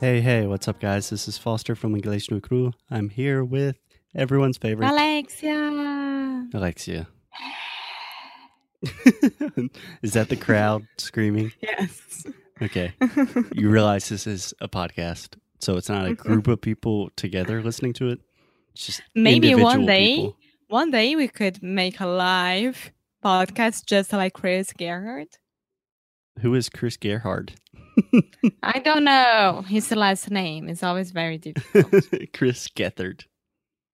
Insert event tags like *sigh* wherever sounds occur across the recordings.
Hey, hey, what's up, guys? This is Foster from English no Crew. I'm here with everyone's favorite Alexia. Alexia. *laughs* is that the crowd screaming? Yes. Okay. *laughs* You realize this is a podcast, so it's not a group of people together listening to it. It's just Maybe one day, people. one day we could make a live podcast just like Chris Gerhard. Who is Chris Gerhard? I don't know his last name. It's always very difficult. *laughs* Chris Gethard.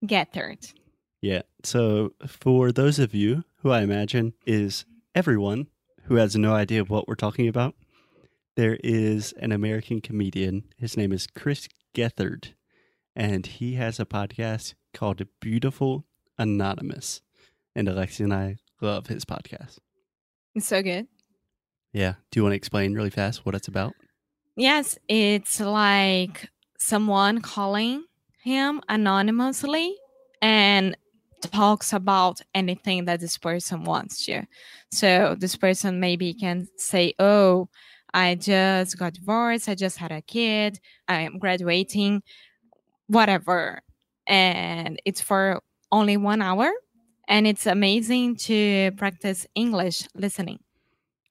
Gethard. Yeah. So, for those of you who I imagine is everyone who has no idea what we're talking about, there is an American comedian. His name is Chris Gethard, and he has a podcast called Beautiful Anonymous. And Alexia and I love his podcast. It's so good. Yeah. Do you want to explain really fast what it's about? Yes, it's like someone calling him anonymously and talks about anything that this person wants to. So this person maybe can say, Oh, I just got divorced, I just had a kid, I am graduating, whatever. And it's for only one hour. And it's amazing to practice English listening.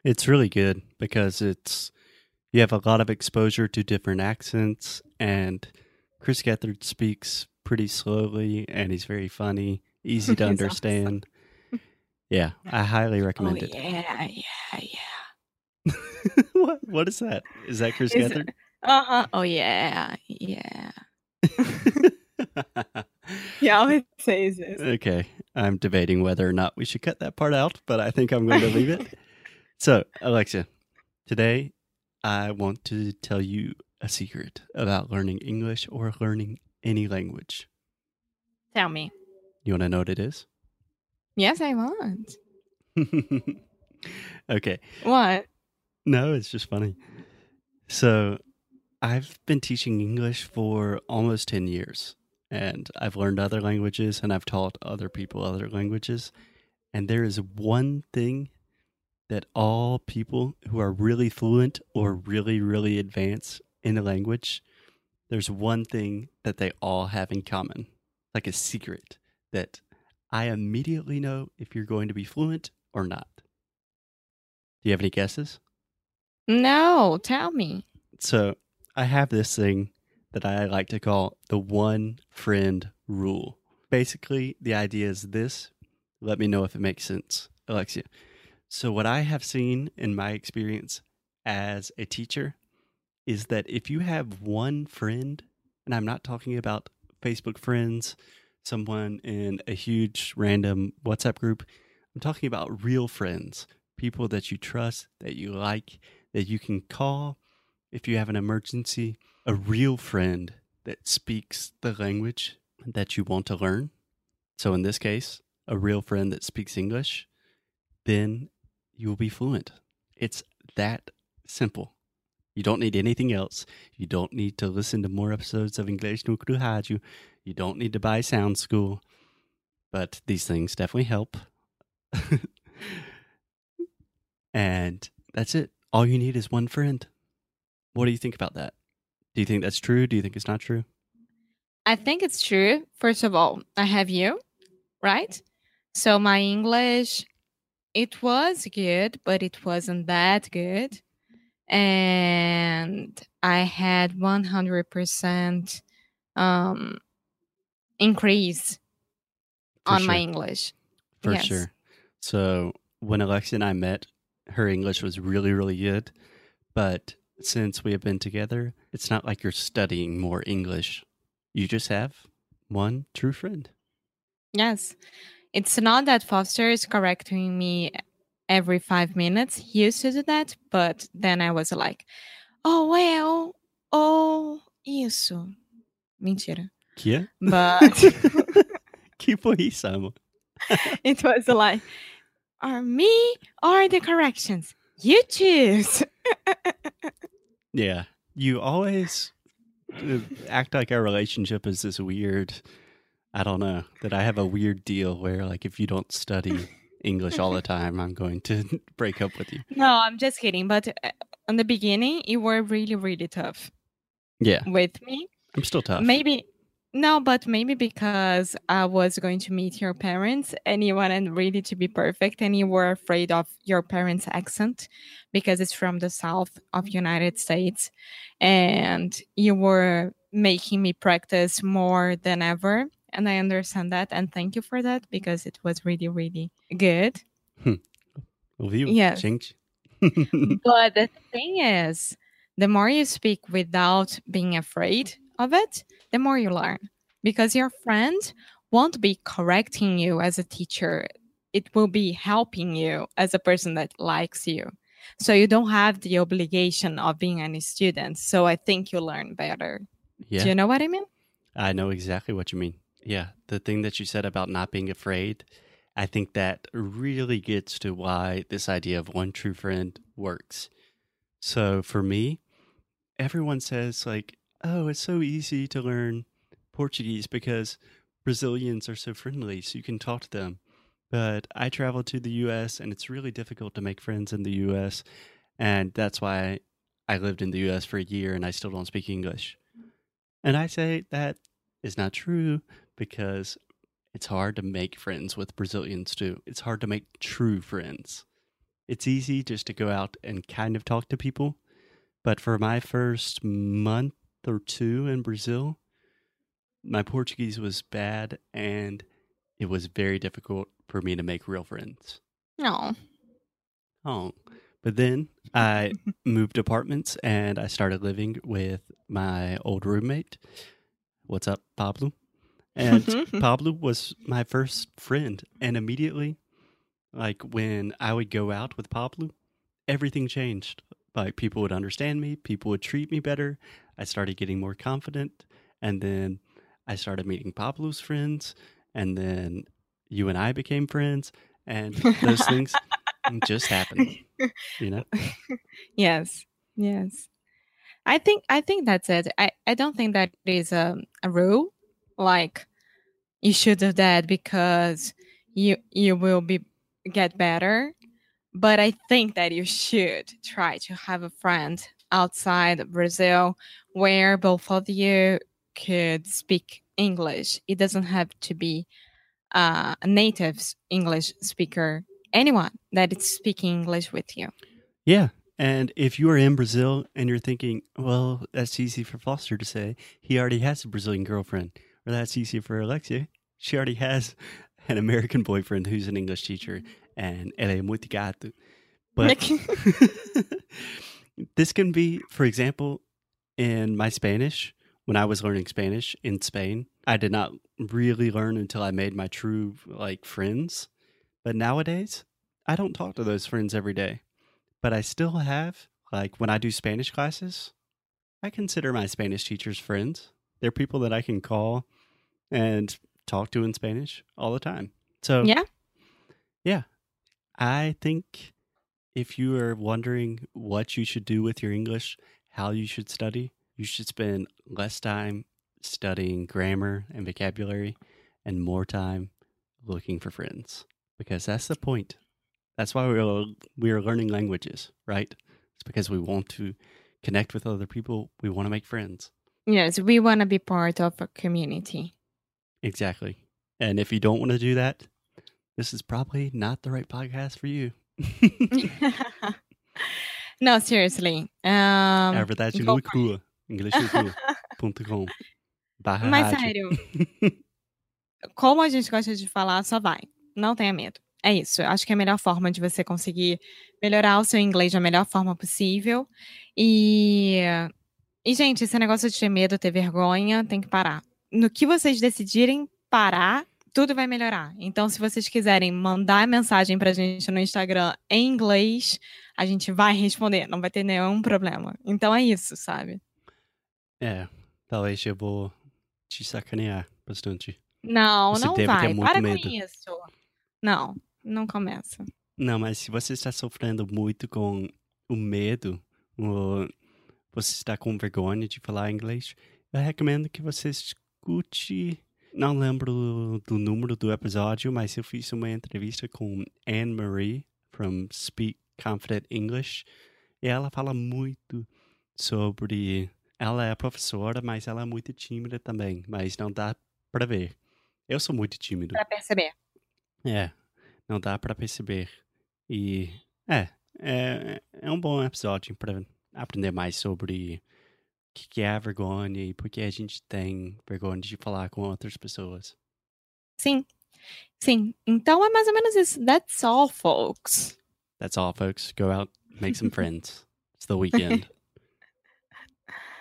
It's really good because it's you have a lot of exposure to different accents and Chris Gethard speaks pretty slowly and he's very funny, easy *laughs* to He's awesome. understand. *laughs* Yeah, I highly recommend oh, it. yeah, yeah, yeah. *laughs* what what is that? Is that Chris Is Gethard? Uh-huh. Oh yeah, yeah. He always says this. okay, I'm debating whether or not we should cut that part out, but I think I'm going to leave it. So, Alexia, today I want to tell you a secret about learning English or learning any language. Tell me. You want to know what it is? Yes, I want. *laughs* okay. What? No, it's just funny. So, I've been teaching English for almost 10 years, and I've learned other languages and I've taught other people other languages. And there is one thing that all people who are really fluent or really, really advanced in a language, there's one thing that they all have in common, like a secret that I immediately know if you're going to be fluent or not. Do you have any guesses? No, tell me. So I have this thing that I like to call the one friend rule. Basically, the idea is this. Let me know if it makes sense, Alexia. So, what I have seen in my experience as a teacher is that if you have one friend, and I'm not talking about Facebook friends, someone in a huge random WhatsApp group, I'm talking about real friends, people that you trust, that you like, that you can call if you have an emergency, a real friend that speaks the language that you want to learn. So, in this case, a real friend that speaks English, then you will be fluent. It's that simple. You don't need anything else. You don't need to listen to more episodes of English no Rádio. You don't need to buy Sound School. But these things definitely help. *laughs* and that's it. All you need is one friend. What do you think about that? Do you think that's true? Do you think it's not true? I think it's true. First of all, I have you, right? So my English, it was good, but it wasn't that good. And I had 100% um, increase For on my. English. For Yes. sure. So when Alexia and I met, her English was really, really good. But since we have been together, it's not like you're studying more English. You just have one true friend. Yes. It's not that Foster is correcting me every five minutes. He used to do that, but then I was like, oh, well, oh, isso. Mentira. Que é? But *laughs* que foi isso, amor? *laughs* it was like, are me or the corrections? You choose. Yeah. You always uh, act like our relationship is this weird. I don't know that I have a weird deal where, like, if you don't study English all the *laughs* time, I'm going to *laughs* break up with you. No, I'm just kidding. But uh, in the beginning, you were really, really tough Yeah, with me. I'm still tough. Maybe no, but maybe because I was going to meet your parents and you wanted really to be perfect and you were afraid of your parents' accent because it's from the south of United States and you were making me practice more than ever and I understand that and thank you for that mm. because it was really really good. Hmm. Ouviu? Yes. Gente? *laughs* But the thing is, the more you speak without being afraid of it, the more you learn. Because your friend won't be correcting you as a teacher, it will be helping you as a person that likes you. So you don't have the obligation of being any student. So I think you learn better. yeah. Do you know what I mean? I know exactly what you mean. Yeah, the thing that you said about not being afraid, I think that really gets to why this idea of one true friend works. So for me, everyone says, like, oh, it's so easy to learn Portuguese because Brazilians are so friendly, so you can talk to them. But I traveled to the US and it's really difficult to make friends in the US. And that's why I lived in the US for a year and I still don't speak English. And I say that is not true because it's hard to make friends with Brazilians too. It's hard to make true friends. It's easy just to go out and kind of talk to people. But for my first month or two in Brazil, my Portuguese was bad and it was very difficult for me to make real friends. No. Oh, but then I moved apartments and I started living with my old roommate. What's up, Pablo? And mm-hmm. Pablo was my first friend. And immediately, like when I would go out with Pablo, everything changed. Like people would understand me, people would treat me better. I started getting more confident. And then I started meeting Pablo's friends. And then you and I became friends. And those *laughs* things just happened, you know? *laughs* yes. Yes. I think I think that's it. I, I don't think that is a, a rule. Like you should do that because you you will be get better. But I think that you should try to have a friend outside Brazil where both of you could speak English. It doesn't have to be uh, a native English speaker. Anyone that is speaking English with you. Yeah. And if you are in Brazil and you're thinking, well, that's easy for Foster to say, he already has a Brazilian girlfriend. Or that's easy for Alexia. She already has an American boyfriend who's an English teacher. Mm-hmm. And ela é muito gato. But *laughs* this can be, for example, in my Spanish, when I was learning Spanish in Spain, I did not really learn until I made my true like friends. But nowadays, I don't talk to those friends every day. But I still have like when I do Spanish classes, I consider my Spanish teachers friends. They're people that I can call and talk to in Spanish all the time. So yeah. yeah. I think if you are wondering what you should do with your English, how you should study, you should spend less time studying grammar and vocabulary and more time looking for friends because that's the point. That's why we're we're learning languages, right? It's because we want to connect with other people. We want to make friends. Yes, we want to be part of a community. Exactly. And if you don't want to do that, this is probably not the right podcast for you. *laughs* no, seriously. Um, É a verdade nua e crua. Inglês nua e crua. ponto com. Barra Mas rádio. sério, *laughs* como a gente gosta de falar, só vai. Não tenha medo. É isso. Acho que é a melhor forma de você conseguir melhorar o seu inglês da melhor forma possível. E, e gente, esse negócio de ter medo, ter vergonha, tem que parar. No que vocês decidirem parar, tudo vai melhorar. Então, se vocês quiserem mandar mensagem pra gente no Instagram em inglês, a gente vai responder, não vai ter nenhum problema. Então é isso, sabe? É, talvez eu vou te sacanear bastante. Não, Você não vai. Para medo. com isso. Não, não começa. Não, mas se você está sofrendo muito com o medo, ou você está com vergonha de falar inglês, eu recomendo que você escute. Não lembro do número do episódio, mas eu fiz uma entrevista com Anne Marie from Speak Confident English. E ela fala muito sobre. Ela é professora, mas ela é muito tímida também, mas não dá pra ver. Eu sou muito tímido. Pra perceber. É, não dá pra perceber. E é, é, é um bom episódio para aprender mais sobre que que é a vergonha e por que a gente tem vergonha de falar com outras pessoas. Sim. Sim. Então é mais ou menos isso. That's all, folks. That's all, folks. Go out, make some *laughs* friends. It's the weekend. *laughs*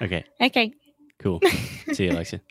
Okay, Ok. cool. *laughs* See you, Alexia.